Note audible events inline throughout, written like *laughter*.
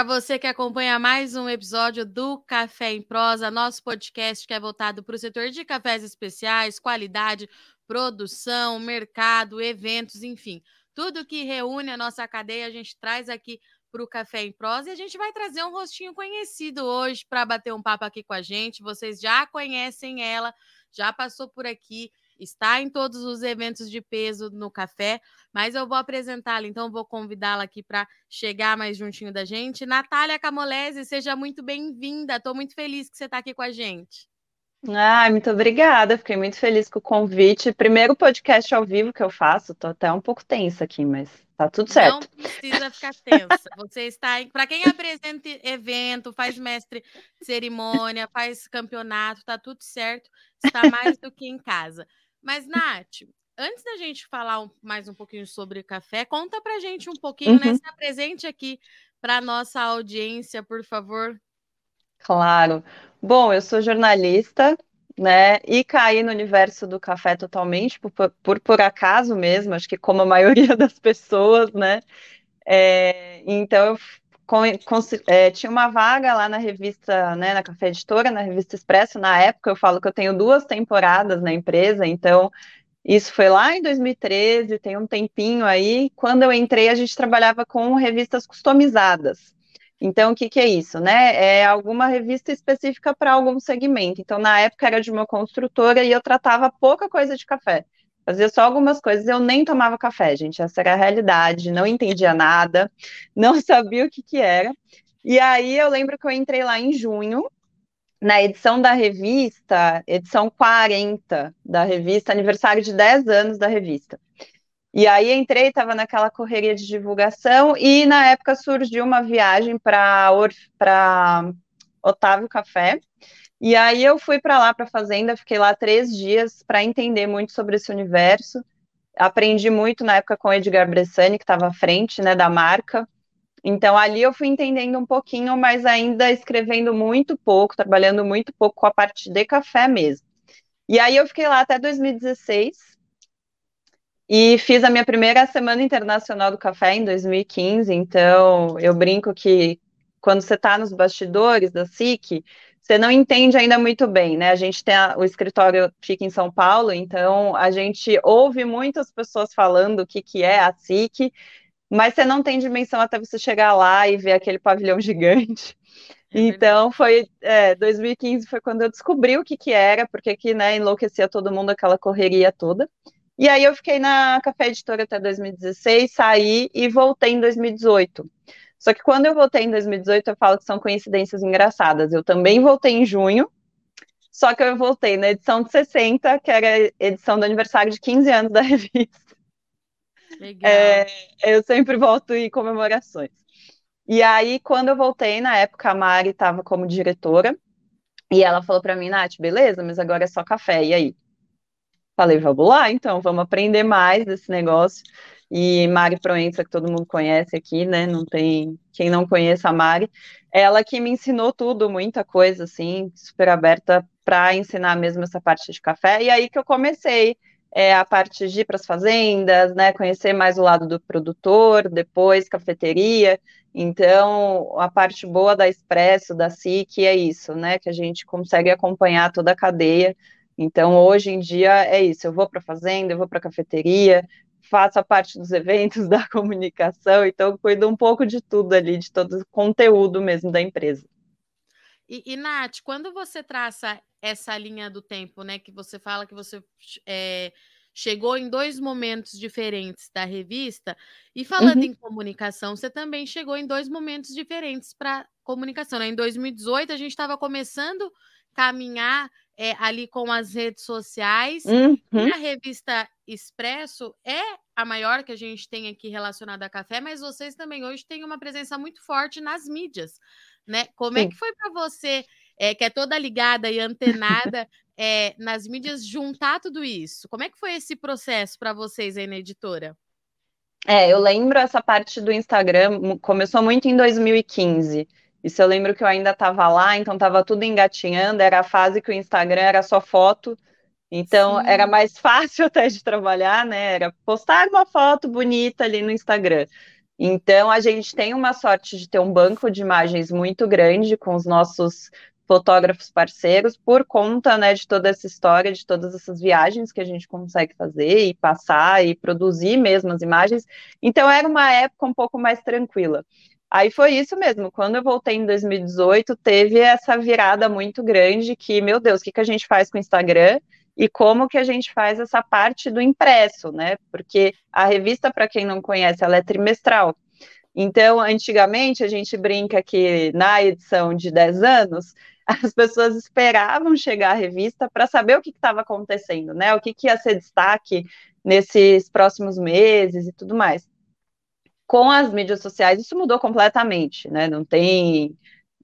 Para você que acompanha mais um episódio do Café em Prosa, nosso podcast que é voltado para o setor de cafés especiais, qualidade, produção, mercado, eventos, enfim, tudo que reúne a nossa cadeia, a gente traz aqui para o Café em Prosa e a gente vai trazer um rostinho conhecido hoje para bater um papo aqui com a gente. Vocês já conhecem ela, já passou por aqui, está em todos os eventos de peso no café, mas eu vou apresentá-la, então vou convidá-la aqui para chegar mais juntinho da gente. Natália Camolese, seja muito bem-vinda. Estou muito feliz que você está aqui com a gente. Ai, muito obrigada. Fiquei muito feliz com o convite. Primeiro podcast ao vivo que eu faço. Tô até um pouco tensa aqui, mas tá tudo certo. Não precisa ficar tensa. Você está para quem apresenta evento, faz mestre cerimônia, faz campeonato, tá tudo certo. Está mais do que em casa. Mas Nath, antes da gente falar mais um pouquinho sobre café, conta pra gente um pouquinho, né? uhum. né? Se apresente aqui para nossa audiência, por favor. Claro. Bom, eu sou jornalista, né? E caí no universo do café totalmente, por, por, por acaso mesmo, acho que como a *laughs* maioria das pessoas, né? É, então eu com, com, é, tinha uma vaga lá na revista, né, na Café Editora, na revista Expresso, na época eu falo que eu tenho duas temporadas na empresa, então isso foi lá em 2013, tem um tempinho aí. Quando eu entrei, a gente trabalhava com revistas customizadas. Então, o que, que é isso, né? É alguma revista específica para algum segmento. Então, na época era de uma construtora e eu tratava pouca coisa de café. Fazia só algumas coisas, eu nem tomava café, gente. Essa era a realidade, não entendia nada, não *laughs* sabia o que, que era. E aí eu lembro que eu entrei lá em junho, na edição da revista, edição 40 da revista, aniversário de 10 anos da revista. E aí entrei, estava naquela correria de divulgação, e na época surgiu uma viagem para Otávio Café. E aí eu fui para lá, para a fazenda, fiquei lá três dias para entender muito sobre esse universo. Aprendi muito na época com o Edgar Bressani, que estava à frente né, da marca. Então ali eu fui entendendo um pouquinho, mas ainda escrevendo muito pouco, trabalhando muito pouco com a parte de café mesmo. E aí eu fiquei lá até 2016, e fiz a minha primeira Semana Internacional do Café em 2015, então eu brinco que quando você está nos bastidores da SIC, você não entende ainda muito bem, né? A gente tem a, o escritório fica em São Paulo, então a gente ouve muitas pessoas falando o que, que é a SIC, mas você não tem dimensão até você chegar lá e ver aquele pavilhão *laughs* gigante. É então foi é, 2015 foi quando eu descobri o que, que era, porque que né, enlouquecia todo mundo aquela correria toda. E aí eu fiquei na Café Editora até 2016, saí e voltei em 2018. Só que quando eu voltei em 2018, eu falo que são coincidências engraçadas. Eu também voltei em junho, só que eu voltei na edição de 60, que era a edição do aniversário de 15 anos da *laughs* revista. Legal. É, eu sempre volto em comemorações. E aí, quando eu voltei, na época, a Mari estava como diretora, e ela falou para mim, Nath, beleza, mas agora é só café, e aí? Falei, vamos lá, então, vamos aprender mais desse negócio. E Mari Proença, que todo mundo conhece aqui, né? Não tem quem não conheça a Mari. Ela que me ensinou tudo, muita coisa, assim, super aberta para ensinar mesmo essa parte de café. E aí que eu comecei é, a parte de ir para as fazendas, né? Conhecer mais o lado do produtor, depois cafeteria. Então, a parte boa da Expresso, da SIC, é isso, né? Que a gente consegue acompanhar toda a cadeia então, hoje em dia é isso: eu vou para a fazenda, eu vou para a cafeteria, faço a parte dos eventos, *laughs* da comunicação, então cuido um pouco de tudo ali, de todo o conteúdo mesmo da empresa. E, e Nath, quando você traça essa linha do tempo, né, que você fala que você é, chegou em dois momentos diferentes da revista, e falando uhum. em comunicação, você também chegou em dois momentos diferentes para comunicação. Né? Em 2018, a gente estava começando a caminhar é, ali com as redes sociais. Uhum. E a revista Expresso é a maior que a gente tem aqui relacionada a café, mas vocês também hoje têm uma presença muito forte nas mídias, né? Como é Sim. é que foi para você, é, que é toda ligada e antenada é, nas mídias, juntar tudo isso? Como é que foi esse processo para vocês aí na editora? É, eu lembro essa parte do Instagram, começou muito em 2015. Isso eu lembro que eu ainda estava lá, então estava tudo engatinhando, era a fase que o Instagram era só foto, então Sim. era mais *laughs* fácil até de trabalhar, né? Era postar uma foto bonita ali no Instagram. Então, a gente tem uma sorte de ter um banco de imagens muito grande com os nossos fotógrafos parceiros por conta né, de toda essa história, de todas essas viagens que a gente consegue fazer e passar e produzir mesmo as imagens. Então era uma época um pouco mais tranquila. Aí foi isso mesmo. Quando eu voltei em 2018, teve essa virada muito grande que, meu Deus, o que, que a gente faz com o Instagram? E como que a gente faz essa parte do impresso, né? Porque a revista, para quem não conhece, ela é trimestral. Então, antigamente, a gente brinca que na edição de 10 anos, *laughs* as pessoas esperavam chegar a revista para saber o que estava acontecendo, né? O que, que ia ser destaque nesses próximos meses e tudo mais. Com as mídias sociais, isso mudou completamente, né? Não tem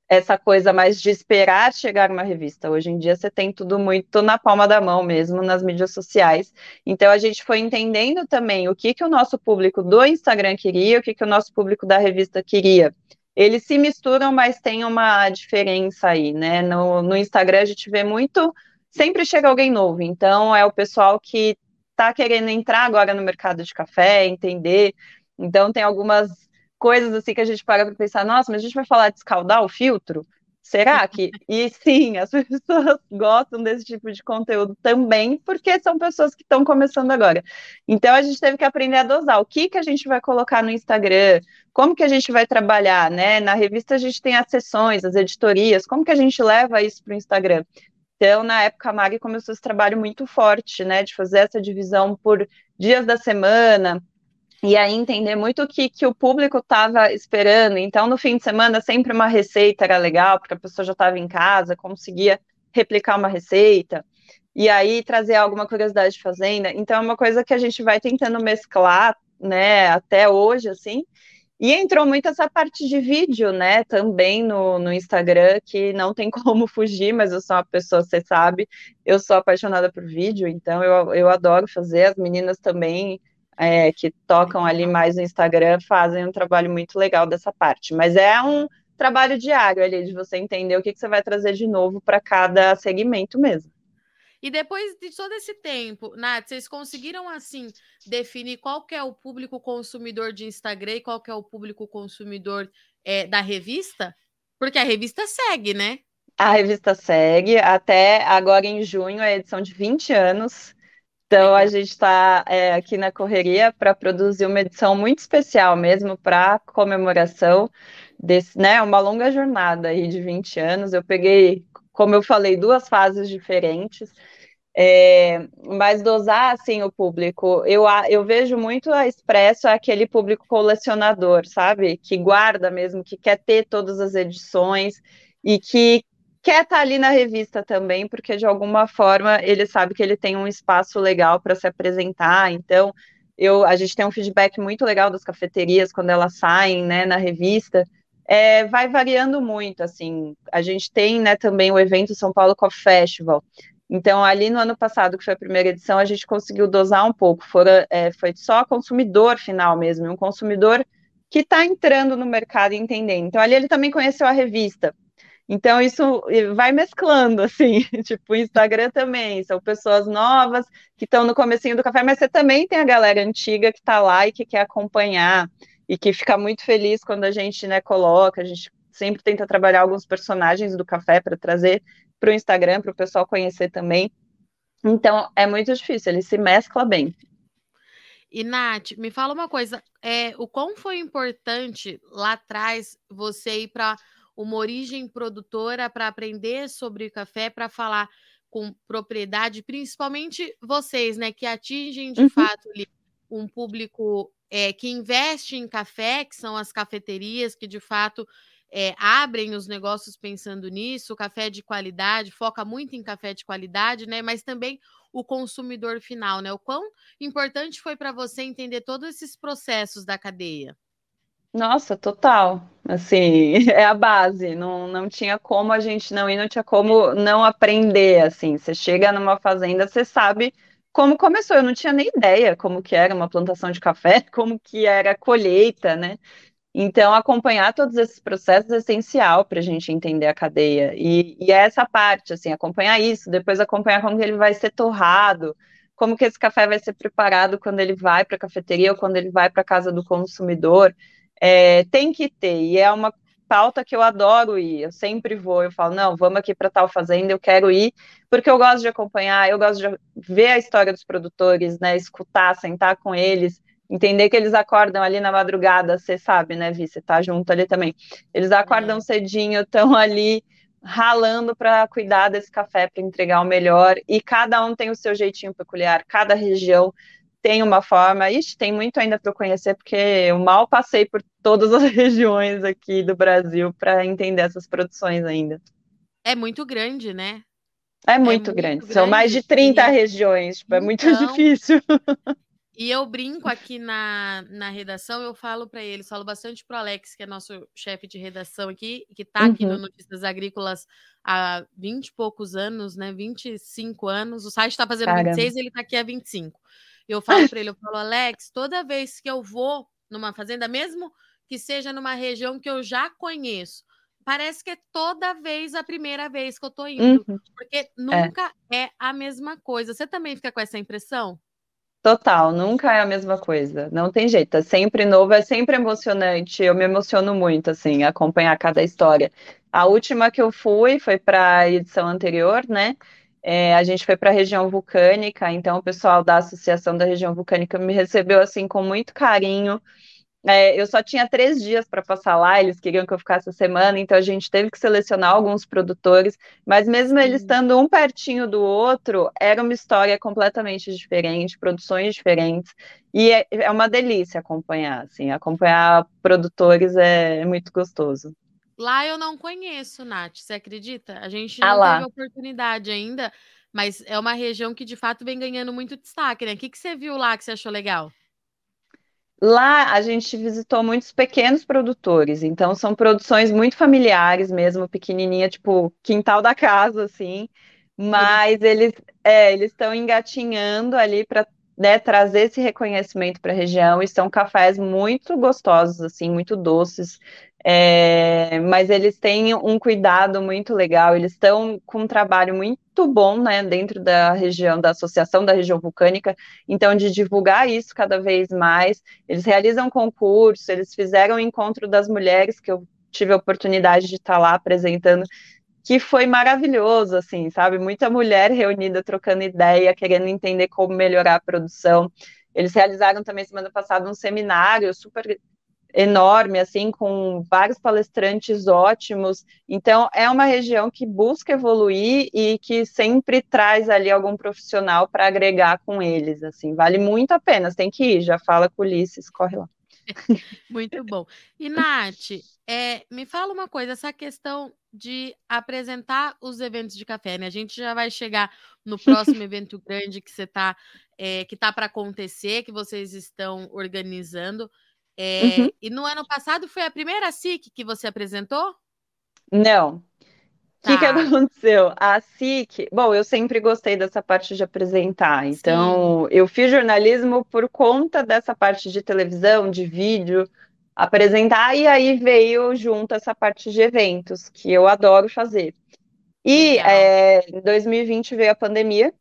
essa coisa mais de esperar chegar uma revista. Hoje em dia você tem tudo muito na palma da mão mesmo nas mídias sociais. Então a gente foi entendendo também o que que o nosso público do Instagram queria, o que que o nosso público da revista queria. Eles se misturam, mas tem uma diferença aí, né? No, no Instagram a gente vê muito, sempre chega alguém novo. Então é o pessoal que está querendo entrar agora no mercado de café, entender. Então tem algumas coisas assim que a gente para para pensar, nossa, mas a gente vai falar de escaldar o filtro? Será que? *laughs* E sim, as pessoas *laughs* gostam desse tipo de conteúdo também, porque são pessoas que estão começando agora. Então a gente teve que aprender a dosar o que que a gente vai colocar no Instagram, como que a gente vai trabalhar, né? Na revista a gente tem as sessões, as editorias, como que a gente leva isso para o Instagram? Então, na época, a Mari começou esse trabalho muito forte, né, de fazer essa divisão por dias da semana, e aí entender muito o que, que o público estava esperando. Então, no fim de semana, sempre uma receita era legal, porque a pessoa já estava em casa, conseguia replicar uma receita, e aí trazer alguma curiosidade de fazenda. Então, é uma coisa que a gente vai tentando mesclar, né, até hoje, assim. E entrou muito essa parte de vídeo, né, também no, no Instagram, que não tem *laughs* como fugir, mas eu sou uma pessoa, você sabe, eu sou apaixonada por vídeo, então eu, eu adoro fazer, as meninas também é, que tocam ali mais no Instagram fazem um trabalho muito legal dessa parte. Mas é um trabalho diário ali, de você entender o que, que você vai trazer de novo para cada segmento mesmo. E depois de todo esse tempo, Nath, vocês conseguiram assim definir qual é o público consumidor de Instagram e qual que é o público consumidor é, da revista? Porque a revista segue, né? A revista segue até agora em junho, a edição de 20 anos. Então, a gente está é, aqui na correria para produzir uma edição muito especial mesmo para comemoração desse, né, uma longa jornada aí de 20 anos. Eu peguei, como eu falei, duas fases diferentes, é, mas dosar, assim, o público. Eu, eu vejo muito a Expresso aquele público colecionador, sabe? Que guarda mesmo, que quer ter todas as edições e que quer estar tá ali na revista também, porque de alguma forma ele sabe que ele tem um espaço legal para se apresentar. Então, eu, a gente tem um feedback muito legal das cafeterias quando elas saem né, na revista. É, vai variando muito, assim. A gente tem né, também o evento São Paulo Coffee Festival. Então, ali no ano passado, que foi a primeira edição, a gente conseguiu dosar um pouco. Fora, é, foi só consumidor final mesmo, um consumidor que está entrando no mercado e entendendo. Então, ali ele também conheceu a revista. Então, isso vai mesclando, *laughs* assim, tipo, o Instagram também, são pessoas novas que estão no comecinho do café, mas você também tem a galera antiga que está lá e que quer acompanhar, e que fica muito feliz quando a gente, né, coloca, a gente sempre tenta trabalhar alguns personagens do café para trazer para o Instagram, para o pessoal conhecer também. Então, é muito difícil, ele se mescla bem. E, Nath, me fala uma coisa, é, o quão foi importante lá atrás você ir para uma origem produtora para aprender sobre café, para falar com propriedade, principalmente vocês, né, que atingem de uhum. fato um público é, que investe em café, que são as cafeterias que de fato é, abrem os negócios pensando nisso, o café de qualidade, foca muito em café de qualidade, né? Mas também o consumidor final, né? O quão importante foi para você entender todos esses processos da cadeia? Nossa, total. Assim, *laughs* é a base. Não, não tinha como a gente não ir, não tinha como não aprender, assim. Você chega numa fazenda, você sabe como começou. Eu não tinha nem ideia como que era uma plantação de café, *laughs* como que era a colheita, né? Então, acompanhar todos esses processos é essencial para a gente entender a cadeia. E, e é essa parte, assim, acompanhar isso, depois acompanhar como que ele vai ser torrado, como que esse café vai ser preparado quando ele vai para a cafeteria ou quando ele vai para a casa do consumidor. É, tem que ter, e é uma pauta que eu adoro ir, eu sempre vou, eu falo, não, vamos aqui para tal fazenda, eu quero ir, porque eu gosto de acompanhar, eu gosto de ver a história dos produtores, né, escutar, sentar com eles, entender que eles acordam ali na madrugada, você sabe, né, Vi, você tá junto ali também, eles acordam é. cedinho, estão ali ralando para cuidar desse café, para entregar o melhor, e cada um tem o seu jeitinho peculiar, cada região tem uma forma, Ixi, tem muito ainda para eu conhecer, porque eu mal passei por todas as *laughs* regiões aqui do Brasil para entender essas produções ainda. É muito grande, né? É muito, é muito grande. grande. São mais de 30 e... regiões, tipo, é muito então, difícil. *laughs* E eu brinco aqui na, na redação, eu falo para eles, falo bastante pro Alex, que é nosso chefe de redação aqui, que está aqui uhum. no Notícias Agrícolas há 20 e poucos anos, né? 25 anos. O site está fazendo Caramba. 26, ele está aqui há 25. Eu falo para ele, eu falo, Alex, toda vez que eu vou numa fazenda, mesmo que seja numa região que eu já conheço, parece que é toda vez a primeira vez que eu tô indo, uhum. porque é. nunca é. é a mesma coisa. Você também fica com essa impressão? Total, nunca é a mesma coisa. Não tem jeito, é sempre novo, é sempre emocionante. Eu me emociono muito, assim, acompanhar cada história. A última que eu fui foi para a edição anterior, né? É, a gente foi para a região vulcânica, então o pessoal da Associação da Região Vulcânica me recebeu assim com muito carinho. É, eu só tinha três dias para passar lá, eles queriam que eu ficasse a semana, então a gente teve que selecionar alguns produtores, mas mesmo eles estando um pertinho do outro, era uma história completamente diferente, produções diferentes, e é, é uma delícia acompanhar, assim, acompanhar produtores é, é muito gostoso. Lá eu não conheço, Nath, você acredita? A gente ah não ah, teve oportunidade ainda, mas é uma região que de fato vem ganhando muito destaque, né? O que, que você viu lá que você achou legal? Lá a gente visitou muitos pequenos produtores, então são produções muito familiares mesmo, pequenininha, tipo quintal da casa, assim. Mas eles é, eles estão engatinhando ali para né, trazer esse reconhecimento para a região e são cafés muito gostosos, assim, muito doces, é, mas eles têm um cuidado muito legal, eles estão com um trabalho muito bom, né, dentro da região, da Associação da Região Vulcânica, então, de divulgar isso cada vez mais, eles realizam concursos, eles fizeram o encontro das mulheres, que eu tive a oportunidade de estar lá apresentando, que foi maravilhoso, assim, sabe, muita mulher reunida, trocando ideia, querendo entender como melhorar a produção, eles realizaram também semana passada um seminário super enorme, assim, com vários palestrantes ótimos. Então, é uma região que busca evoluir e que sempre traz ali algum profissional para agregar com eles, assim, vale muito a pena, tem que ir, já fala com o Ulisses, corre lá. *laughs* Muito bom. E, Nath, é, me fala uma coisa, essa questão de apresentar os eventos de café, né? A gente já vai chegar no *laughs* próximo evento grande que você está, é, que tá para acontecer, que vocês estão organizando. É, uhum. E no ano passado foi a primeira SIC que você apresentou? Não. O tá. que, que aconteceu? A SIC, bom, eu sempre gostei dessa parte de apresentar, então Sim. eu fiz jornalismo por conta dessa parte de televisão, de vídeo, apresentar, e aí veio junto essa parte de eventos, que eu adoro fazer. E é, em 2020 veio a pandemia,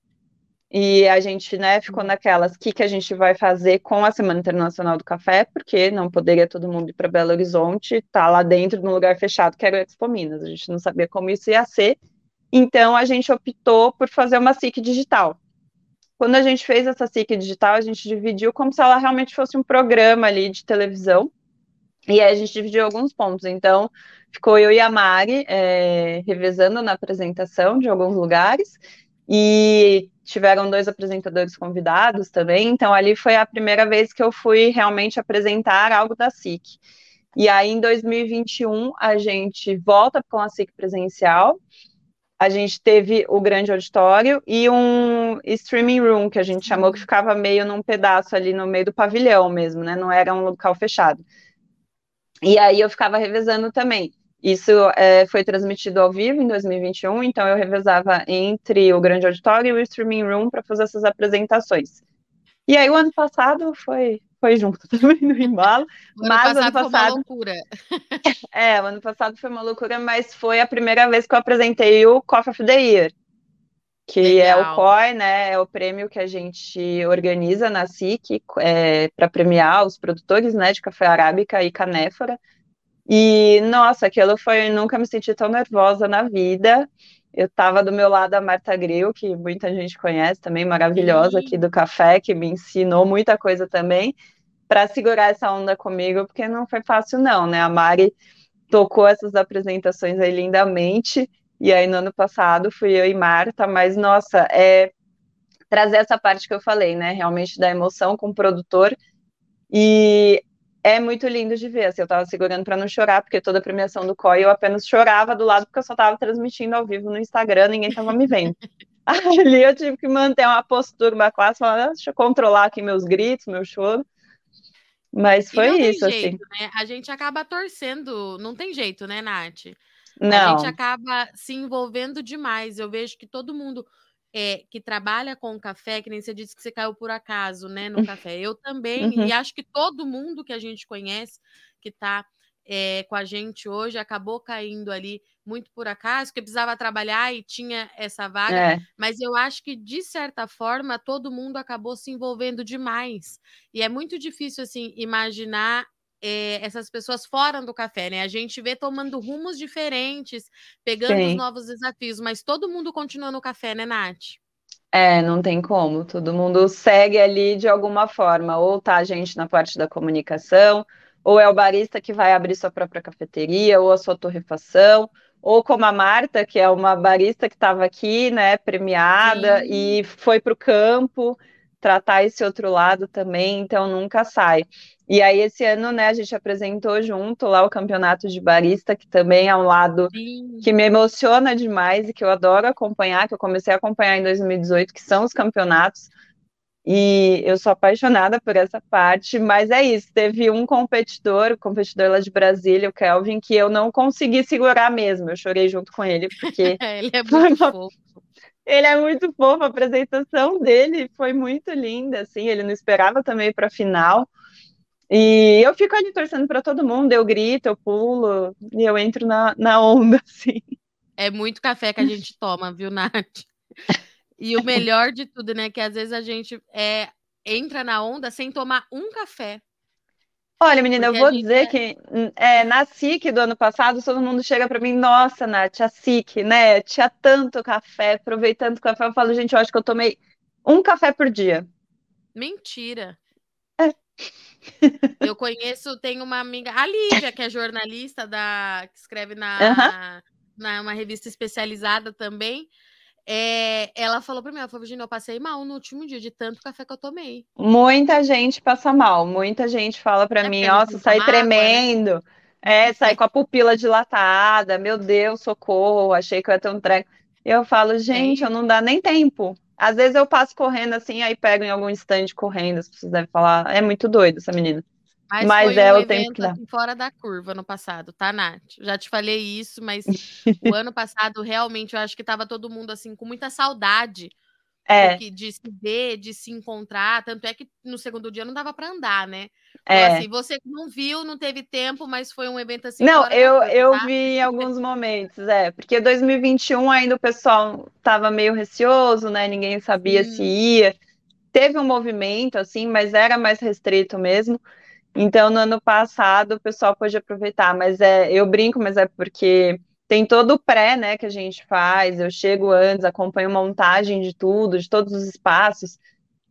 e a gente, né, ficou uhum. naquelas, o que, que a gente vai fazer com a Semana Internacional do Café, porque não poderia todo mundo ir para Belo Horizonte, tá lá dentro, num lugar fechado, que era o Expo Minas, a gente não sabia como isso ia ser, então a gente optou por fazer uma SIC digital. Quando a gente fez essa SIC digital, a gente dividiu como se ela realmente fosse um programa ali de televisão, e aí a gente dividiu alguns pontos, então ficou eu e a Mari é, revezando na apresentação de alguns lugares, e tiveram dois apresentadores convidados também, então ali foi a primeira vez que eu fui realmente apresentar algo da SIC. E aí em 2021 a gente volta com a SIC presencial, a gente teve o grande auditório e um streaming room, que a gente chamou, que ficava meio num pedaço ali no meio do pavilhão mesmo, né, não era um local fechado. E aí eu ficava revezando também. Isso é, foi transmitido ao vivo em 2021, então eu revezava entre o grande auditório e o streaming room para fazer essas apresentações. E aí o ano passado foi foi junto *laughs* também no embalo. O mas ano passado, ano passado foi uma loucura. *laughs* É, o ano passado foi uma loucura, mas foi a primeira vez que eu apresentei o Coffee of the Year. Que Legal. é o COI, né? É o prêmio que a gente organiza na SIC é, para premiar os produtores né, de café arábica e canéfora. E, nossa, aquilo foi. Nunca me senti tão nervosa na vida. Eu estava do meu lado a Marta Grill, que muita gente conhece também, maravilhosa aqui do café, que me ensinou muita coisa também, para segurar essa onda comigo, porque não foi fácil, não, né? A Mari tocou essas apresentações aí lindamente, e aí no ano passado fui eu e Marta, mas nossa, é trazer essa parte que eu falei, né? Realmente da emoção com o produtor. E é muito lindo de ver. Assim, eu tava segurando para não chorar, porque toda a premiação do COI eu apenas chorava do lado, porque eu só tava transmitindo ao vivo no Instagram, ninguém tava me vendo. *laughs* Ali eu tive que manter uma postura, uma classe, falar, deixa eu controlar aqui meus gritos, meu choro. Mas foi isso, assim. jeito, assim. Né? A gente acaba torcendo, não tem jeito, né, Nath? Não. A gente acaba se envolvendo demais. Eu vejo que todo mundo é, que trabalha com café, que nem você disse que você caiu por acaso, né, no café. Eu também, uhum. e acho que todo mundo que a gente conhece, que está é, com a gente hoje, acabou caindo ali muito por acaso, que precisava trabalhar e tinha essa vaga, é. mas eu acho que, de certa forma, todo mundo acabou se envolvendo demais. E é muito difícil, assim, imaginar é, essas pessoas fora do café, né? A gente vê tomando rumos diferentes, pegando Sim. os novos desafios, mas todo mundo continua no café, né, Nath? É, não tem como. Todo mundo segue ali de alguma forma. Ou tá a gente na parte da comunicação, ou é o barista que vai abrir sua própria cafeteria, ou a sua torrefação, ou como a Marta, que é uma barista que estava aqui, né, premiada Sim. e foi para o campo tratar esse outro lado também, então nunca sai. E aí, esse ano, né, a gente apresentou junto lá o campeonato de barista, que também é um lado Sim. que me emociona demais e que eu adoro acompanhar, que eu comecei a acompanhar em 2018, que são os campeonatos. E eu sou apaixonada por essa parte, mas é isso. Teve um competidor, o competidor lá de Brasília, o Kelvin, que eu não consegui segurar mesmo. Eu chorei junto com ele, porque. *laughs* ele é muito uma... fofo. Ele é muito fofo, a apresentação dele foi muito linda, assim. Ele não esperava também para a final. E eu fico ali torcendo para todo mundo, eu grito, eu pulo, e eu entro na, na onda, *laughs* assim. É muito café que a gente toma, viu, Nath? E o melhor de tudo, né, que às vezes a gente é, entra na onda sem tomar um café. Olha, menina, Porque eu vou dizer é... que é, na SIC do ano passado, todo mundo chega para mim, nossa, Nath, a SIC, né? Tinha tanto café, aproveitando o café. Eu falo, gente, eu acho que eu tomei um café por dia. Mentira. Eu conheço, tem uma amiga, a Lívia, que é jornalista da, que escreve na, na uma revista especializada também. É, ela falou para mim, ela falou, Virginia, eu passei mal no último dia de tanto café que eu tomei. Muita gente passa mal, muita gente fala para é mim, nossa, sai tremendo, água, né? é, sai com a pupila dilatada, meu Deus, socorro, achei que eu ia ter um treco. Eu falo, gente, é. eu não dá nem tempo. Às vezes eu passo correndo assim, aí pego em algum stand correndo, as pessoas devem falar, é muito doido essa menina. Mas, mas é um o tempo que dá. Assim, fora da curva no passado, tá, Nath? Já te falei isso, mas *laughs* o ano passado realmente eu acho que tava todo mundo assim com muita saudade é. de se ver, de se encontrar. Tanto é que no segundo dia não dava para andar, né? Então, é. assim, você não viu, não teve tempo, mas foi um evento assim. Não, eu, eu tá? vi em alguns momentos, é, porque 2021 ainda o pessoal tava meio receoso, né? Ninguém sabia se ia. Teve um movimento, assim, mas era mais restrito mesmo. Então, no ano passado, o pessoal pôde aproveitar, mas é, eu brinco, mas é porque tem todo o pré, né, que a gente faz. Eu chego antes, acompanho montagem de tudo, de todos os espaços.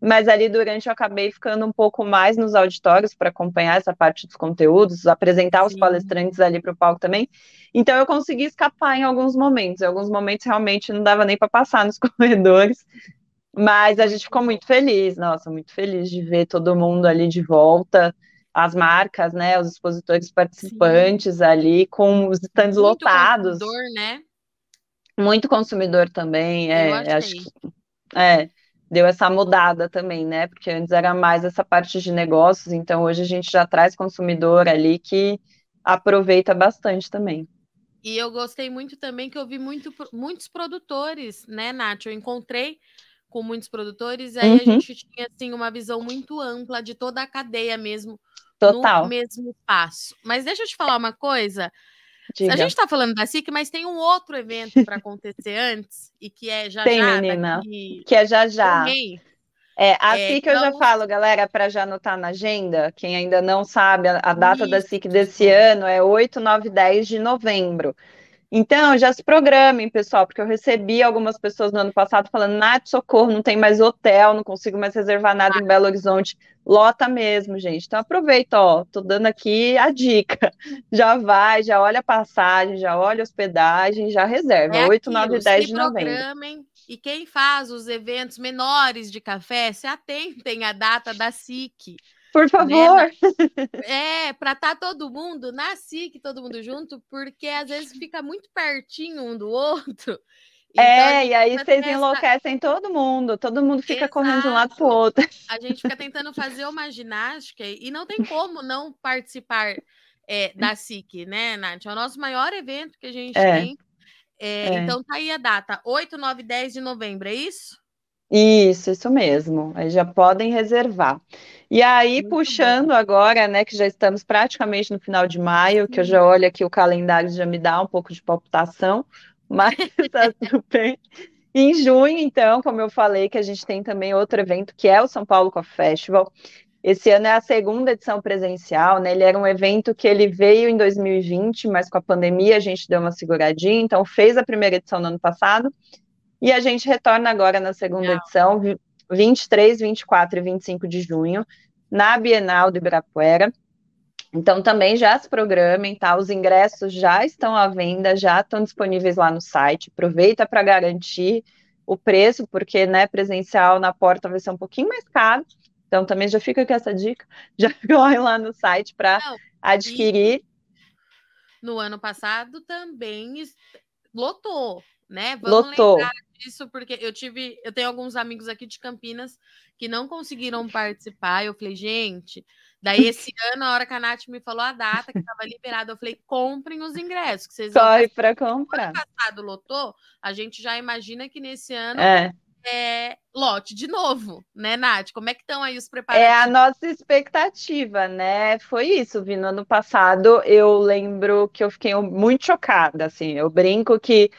Mas ali durante eu acabei ficando um pouco mais nos auditórios para acompanhar essa parte dos conteúdos, apresentar Sim. os palestrantes ali para o palco também. Então eu consegui escapar em alguns momentos. Em alguns momentos realmente não dava nem para passar nos *laughs* corredores. Mas a gente ficou muito feliz, nossa, muito feliz de ver todo mundo ali de volta as marcas, né, os expositores participantes Sim. ali com os stands Muito lotados. Consumidor, né? Muito consumidor também, é, acho que é, deu essa mudada também, né? Porque antes era mais essa parte de negócios, então hoje a gente já traz consumidor ali que aproveita bastante também. E eu gostei muito também que eu vi muito, muitos produtores, né, Nath? Eu encontrei com muitos produtores, aí uhum. a gente tinha assim uma visão muito ampla de toda a cadeia mesmo Total. no mesmo passo. Mas deixa eu te falar uma coisa. Diga. A gente está falando da SIC, mas tem um outro evento para acontecer antes e que é já tem, já. menina. Daqui... Que é já já. É, a é, SIC então... eu já então falo, galera, para já anotar na agenda, quem ainda não sabe, a, a data Isso. da SIC desse ano é 8, 9, 10 de novembro. Então, já se programem, pessoal, porque eu recebi algumas pessoas no ano passado falando, Nath, socorro, não tem mais hotel, não consigo mais reservar nada em Belo Horizonte. Lota mesmo, gente. Então, aproveita, ó, tô dando aqui a dica. *laughs* Já vai, já olha a passagem, já olha a hospedagem, já reserva. É 8, 9 e 10 de novembro. E quem faz os eventos menores de café, se atentem à data da SIC. Por né, favor. Né? *laughs* É, para estar tá todo mundo na SIC, todo mundo junto, porque às vezes fica muito pertinho um do outro. Então, é, e aí vocês enlouquecem todo mundo, todo mundo fica Exato. correndo de um lado para o outro. A gente fica tentando fazer uma ginástica e não tem como não participar é, da SIC, né, Nath? É o nosso maior evento que a gente é. tem. É, é. Então tá aí a data, 8, 9, 10 de novembro, é isso? Isso, isso mesmo. Aí já podem reservar. E aí, Muito puxando bom. agora, né, que já estamos praticamente no final de maio, que eu já olho aqui o calendário já me dá um pouco de palpitação, *laughs* mas tá tudo bem. Em junho, então, como eu falei, que a gente tem também outro evento, que é o São Paulo Coffee Festival. Esse ano é a segunda edição presencial, né? Ele era um evento que ele veio em 2020, mas com a pandemia a gente deu uma seguradinha, então fez a primeira edição no ano passado e a gente retorna agora na segunda Não. edição, 23, 24 e 25 de junho, na Bienal do Ibirapuera. Então também já se programem, tá? Os ingressos já estão à venda, já estão disponíveis lá no site. Aproveita para garantir o preço, porque né, presencial na porta vai ser um pouquinho mais caro. Então também já fica com essa dica, *laughs* já corre lá no site para adquirir. No ano passado também lotou, né? Vamos lotou. lembrar disso, porque eu tive, eu tenho alguns amigos aqui de Campinas que não conseguiram participar. Eu falei, gente, daí *laughs* esse ano, a hora que a Nath me falou a data que estava liberada, eu falei, comprem os ingressos. Que vocês Corre para comprar. No ano passado lotou, a gente já imagina que nesse ano é. É, lote de novo, né, Nath? Como é que estão aí os preparativos? É a nossa expectativa, né? Foi isso, vindo ano passado, eu lembro que eu fiquei muito chocada, assim, eu brinco que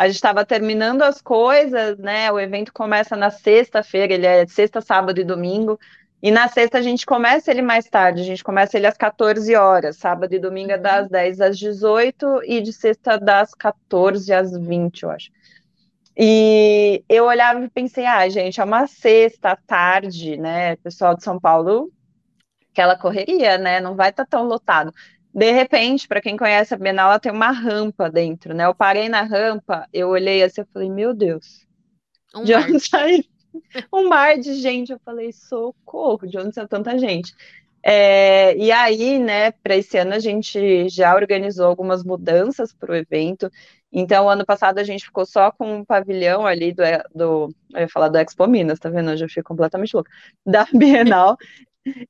a gente estava terminando as coisas, né? O evento começa na sexta-feira, ele é sexta, sábado e domingo. E na sexta a gente começa ele mais tarde, a gente começa ele às 14 horas, sábado e domingo é uhum. das 10 às 18 e de sexta das 14 às 20, eu acho. E eu olhava e pensei, ah, gente, é uma sexta tarde, né? Pessoal de São Paulo, aquela correria, né? Não vai estar tá tão lotado. De repente, para quem conhece a Bienal, ela tem uma rampa dentro, né? Eu parei na rampa, eu olhei assim, eu falei, meu Deus, um de onde *laughs* saiu? um mar de gente. Eu falei, socorro, de onde saiu tanta gente? É, e aí, né, para esse ano a gente já organizou algumas mudanças para o evento. Então, ano passado a gente ficou só com um pavilhão ali do, do eu ia falar do Expo Minas, tá vendo? Eu já fico completamente louca. Da *laughs* Bienal.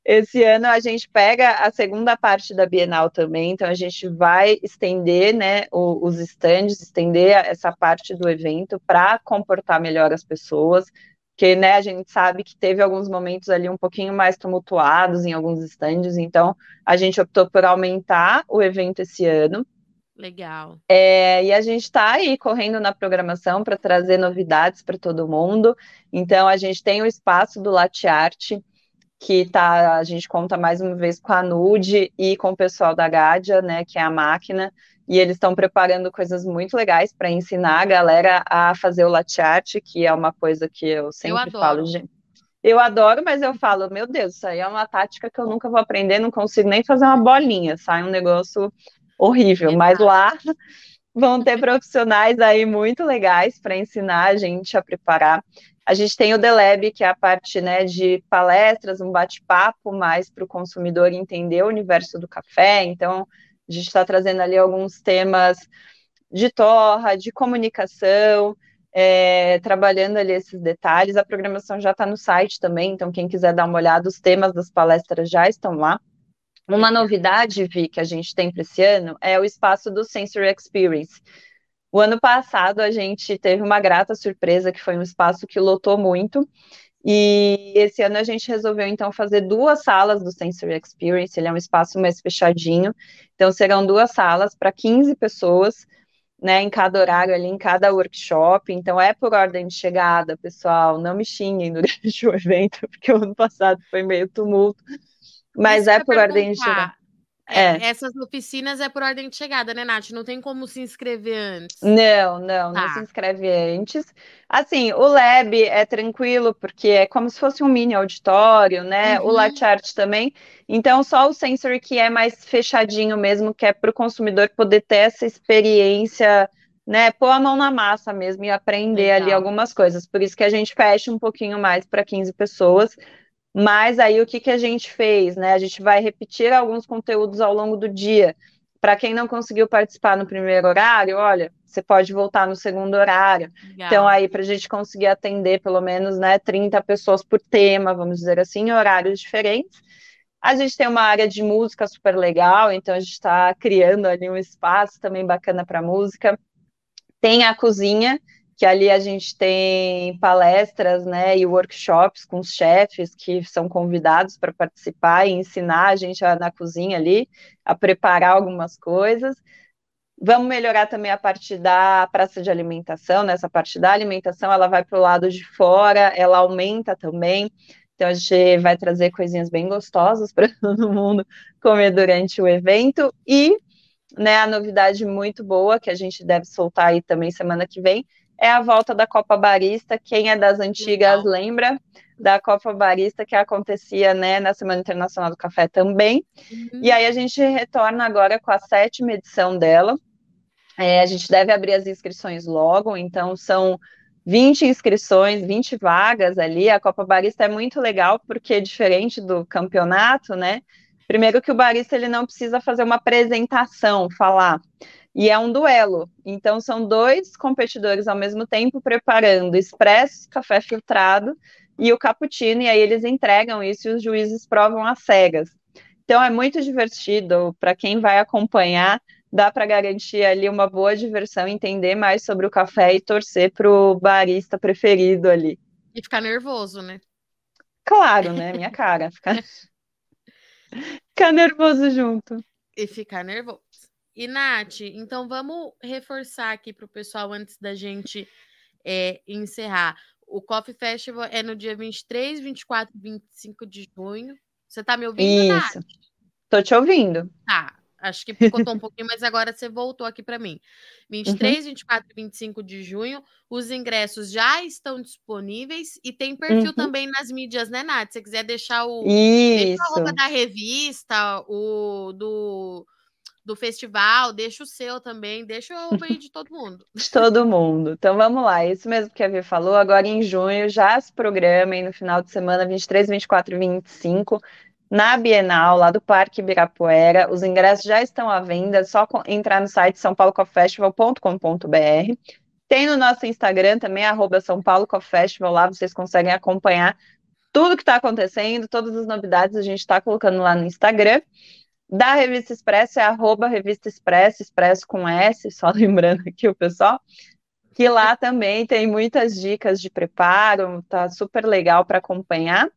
Esse ano a gente pega a segunda parte da Bienal também, então a gente vai estender né, os estandes, estender essa parte do evento para comportar melhor as pessoas, porque né, a gente sabe que teve alguns momentos ali um pouquinho mais tumultuados em alguns estandes, então a gente optou por aumentar o evento esse ano. Legal. É, e a gente está aí correndo na programação para trazer novidades para todo mundo. Então a gente tem o espaço do Latte Art, que tá, a gente conta mais uma vez com a Nude e com o pessoal da Gadia, né, que é a máquina, e eles estão preparando coisas muito legais para ensinar a galera a fazer o latte art, que é uma coisa que eu sempre eu falo, gente. Eu adoro, mas eu falo, meu Deus, isso aí é uma tática que eu nunca vou aprender, não consigo nem fazer uma bolinha, sai um negócio horrível. Exato. Mas lá vão ter profissionais aí muito legais para ensinar a gente a preparar. A gente tem o Deleb, que é a parte né, de palestras, um bate-papo mais para o consumidor entender o universo do café. Então, a gente está trazendo ali alguns temas de torra, de comunicação, é, trabalhando ali esses detalhes. A programação já está no site também, então quem quiser dar uma olhada, os temas das palestras já estão lá. Uma novidade, Vi, que a gente tem para esse ano é o espaço do Sensory Experience. O ano passado a gente teve uma grata surpresa, que foi um espaço que lotou muito. E esse ano a gente resolveu então fazer duas salas do Sensory Experience, ele é um espaço mais fechadinho. Então serão duas salas para 15 pessoas, né, em cada horário ali, em cada workshop. Então é por ordem de chegada, pessoal. Não me xinguem durante *laughs* o evento, porque o ano passado foi meio tumulto. Mas Isso é por ordem de chegada. É, é. Essas oficinas é por ordem de chegada, né, Nath? Não tem como se inscrever antes. Não, não, tá. não se inscreve antes. Assim, o Lab é tranquilo, porque é como se fosse um mini auditório, né? Uhum. O Latchart também. Então, só o Sensory que é mais fechadinho mesmo, que é para o consumidor poder ter essa experiência, né? Pôr a mão na massa mesmo e aprender Legal. ali algumas coisas. Por isso que a gente fecha um pouquinho mais para 15 pessoas mas aí o que, que a gente fez, né? A gente vai repetir alguns conteúdos ao longo do dia. Para quem não conseguiu participar no primeiro horário, olha, você pode voltar no segundo horário. Legal. Então, aí, para a gente conseguir atender pelo menos né, 30 pessoas por tema, vamos dizer assim, em horários diferentes. A gente tem uma área de música super legal, então a gente está criando ali um espaço também bacana para música. Tem a cozinha, que ali a gente tem palestras, né, e workshops com os chefes que são convidados para participar e ensinar a gente a, na cozinha ali a preparar algumas coisas. Vamos melhorar também a parte da praça de alimentação, nessa né? parte da alimentação, ela vai para o lado de fora, ela aumenta também. Então a gente vai trazer coisinhas bem gostosas *laughs* para todo mundo comer durante o evento e né, a novidade muito boa que a gente deve soltar aí também semana que vem é a volta da Copa Barista. Quem é das antigas Legal. lembra da Copa Barista que acontecia né, na Semana Internacional do Café também. Uhum. E aí a gente retorna agora com a sétima edição dela. É, a gente deve abrir as inscrições logo, então são 20 inscrições, 20 vagas ali. A Copa Barista é muito legal porque é diferente do campeonato, né? Primeiro que o barista ele não precisa fazer uma apresentação, falar e é um duelo. Então, são dois competidores ao mesmo tempo preparando expresso, café filtrado e o cappuccino, e aí eles entregam isso e os juízes provam as cegas. Então, é muito divertido para quem vai acompanhar. Dá para garantir ali uma boa diversão, entender mais sobre o café e torcer para o barista preferido ali. E ficar nervoso, né? Claro, né? Minha cara. Ficar, *laughs* ficar nervoso junto. E ficar nervoso. E, Nath, então vamos reforçar aqui para o pessoal antes da gente é, encerrar. O Coffee Festival é no dia 23, 24 e 25 de junho. Você está me ouvindo, Isso. Nath? Tô te ouvindo. Tá. Acho que picotou um pouquinho, mas agora você voltou aqui para mim. 23, uhum. 24 e 25 de junho, os ingressos já estão disponíveis e tem perfil uhum. também nas mídias, né, Nath? Se você quiser deixar o, Isso. Deixa a roupa da revista, o do do festival, deixa o seu também, deixa o bem de todo mundo. *laughs* De todo mundo. Então vamos lá, isso mesmo que a Vi falou, agora em junho já se programem no final de semana 23, 24 e 25 na Bienal, lá do Parque Ibirapuera. Os ingressos já estão à venda, é só entrar no site sãopaulocofestival.com.br. Tem no nosso Instagram também, arroba São Paulo Festival, lá vocês conseguem acompanhar tudo que está acontecendo, todas as novidades a gente está colocando lá no Instagram. Da Revista Expresso é arroba Revista Expresso, Expresso com S, só *laughs* lembrando aqui o pessoal, que lá também tem muitas dicas de preparo, tá super legal para acompanhar.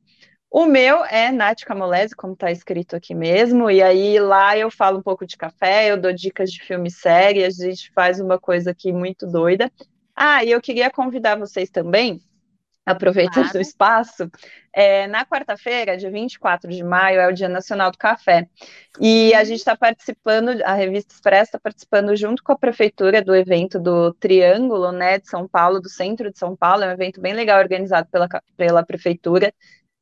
O meu é Nath Camolese, como está escrito aqui mesmo, e aí lá eu falo um pouco de café, eu dou dicas de filme e série, a gente faz uma coisa aqui muito doida. Ah, e eu queria convidar vocês também aproveitando claro. o espaço, é, na quarta-feira, dia 24 de maio, é o Dia Nacional do Café. E a gente está participando, a revista Express está participando junto com a prefeitura do evento do Triângulo, né, de São Paulo, do centro de São Paulo, é um evento bem legal organizado pela, pela prefeitura.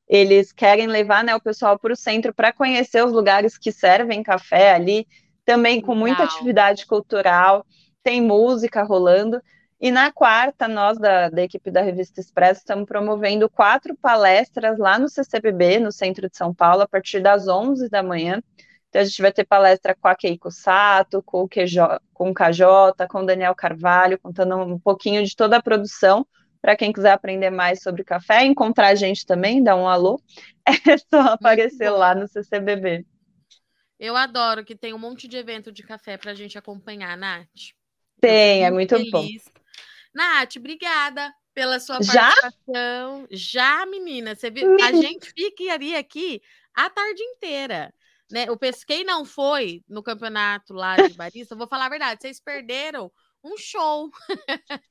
Eles querem levar né, o pessoal para o centro para conhecer os lugares que servem café ali, também com muita atividade cultural, tem música rolando. E na quarta, nós da, da equipe da Revista Expresso estamos promovendo quatro palestras lá no CCBB, no centro de São Paulo, a partir das 11 da manhã. Então, a gente vai ter palestra com a Keiko Sato, com o, QJ, com o KJ, com o Daniel Carvalho, contando um pouquinho de toda a produção. Para quem quiser aprender mais sobre café, encontrar a gente também, dá um alô, *laughs* é só aparecer lá no CCBB. Eu adoro que tem um monte de evento de café para a gente acompanhar, Nath. Tem, é muito feliz. bom. Nath, obrigada. pela sua participação. Já, Já menina, você viu? A gente ficaria aqui a tarde inteira. Né? O Pesquei não foi no campeonato lá de barista. Vou falar a verdade, vocês perderam um show. *laughs*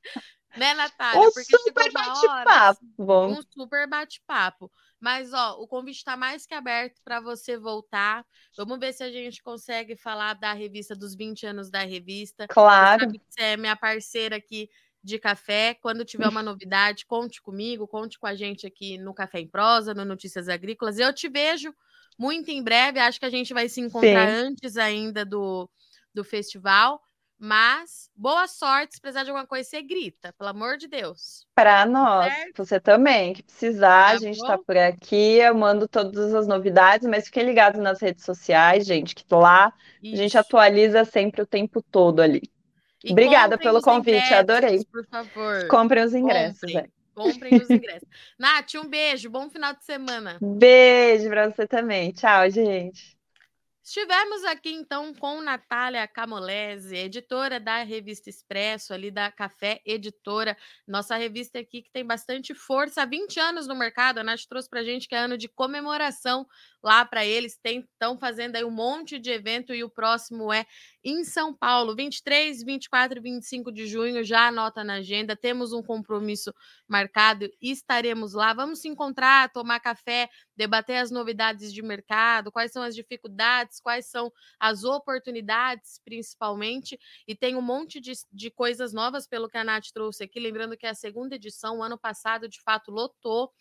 né, Natália? Um Porque super bate-papo. Um super bate-papo. Mas, ó, o convite está mais que aberto para você voltar. Vamos ver se a gente consegue falar da revista, dos 20 anos da revista. Claro. Você, você é minha parceira aqui de café. Quando tiver uma novidade, conte comigo, conte com a gente aqui no Café em Prosa, no Notícias Agrícolas. Eu te vejo muito em breve. Acho que a gente vai se encontrar Sim. antes ainda do, do festival. Mas boa sorte, se precisar de alguma coisa, você grita, pelo amor de Deus. Para nós, certo? você também, que precisar, tá a gente está por aqui, eu mando todas as novidades, mas fiquem ligados nas redes sociais, gente, que lá Isso. a gente atualiza sempre o tempo todo ali. E Obrigada pelo convite, adorei. Por favor. Comprem os ingressos. Comprem, é. comprem os ingressos. *laughs* Nath, um beijo, bom final de semana. Beijo para você também. Tchau, gente. Estivemos aqui então com Natália Camolese, editora da revista Expresso, ali da Café Editora, nossa revista aqui que tem bastante força, há 20 anos no mercado. A Nath trouxe para gente que é ano de comemoração lá para eles. Estão fazendo aí um monte de evento e o próximo é em São Paulo, 23, 24 e 25 de junho. Já anota na agenda. Temos um compromisso marcado estaremos lá. Vamos se encontrar, tomar café, debater as novidades de mercado, quais são as dificuldades, quais são as oportunidades, principalmente. E tem um monte de, de coisas novas pelo que a Nath trouxe aqui. Lembrando que é a segunda edição, ano passado, de fato, lotou.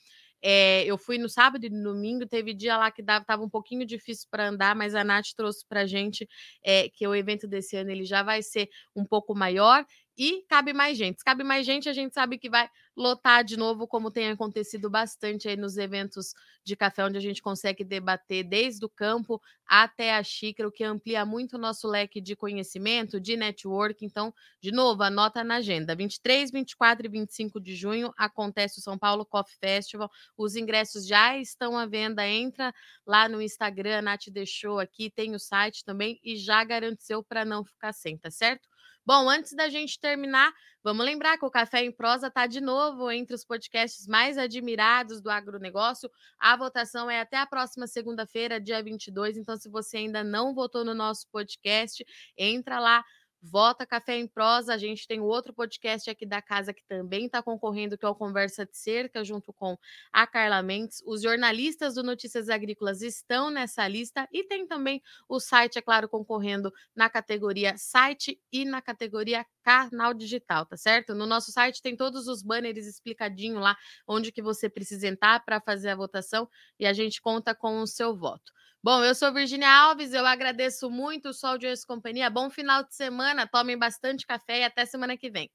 É, eu fui no sábado e no domingo, teve dia lá que estava um pouquinho difícil para andar, mas a Nath trouxe para a gente é, que o evento desse ano ele já vai ser um pouco maior e cabe mais gente. Se cabe mais gente, a gente sabe que vai lotar de novo, como tem acontecido bastante aí nos eventos de café, onde a gente consegue debater desde o campo até a xícara, o que amplia muito o nosso leque de conhecimento, de network. Então, de novo, anota na agenda. 23, 24 e 25 de junho acontece o São Paulo Coffee Festival. Os ingressos já estão à venda. Entra lá no Instagram, a Nath deixou aqui, tem o site também e já garantiu para não ficar sem, tá certo? Bom, antes da gente terminar, vamos lembrar que o Café em Prosa está de novo entre os podcasts mais admirados do agronegócio. A votação é até a próxima segunda-feira, dia 22. Então, se você ainda não votou no nosso podcast, entra lá Vota Café em Prosa. A gente tem outro podcast aqui da casa que também está concorrendo, que é o Conversa de Cerca, junto com a Carla Mendes. Os jornalistas do Notícias Agrícolas estão nessa lista e tem também o site, é claro, concorrendo na categoria site e na categoria canal digital, tá certo? No nosso site tem todos os banners explicadinho lá onde que você precisa entrar para fazer a votação e a gente conta com o seu voto. Bom, eu sou Virginia Alves, eu agradeço muito o Sol de Hoje Companhia. Bom final de semana, tomem bastante café e até semana que vem.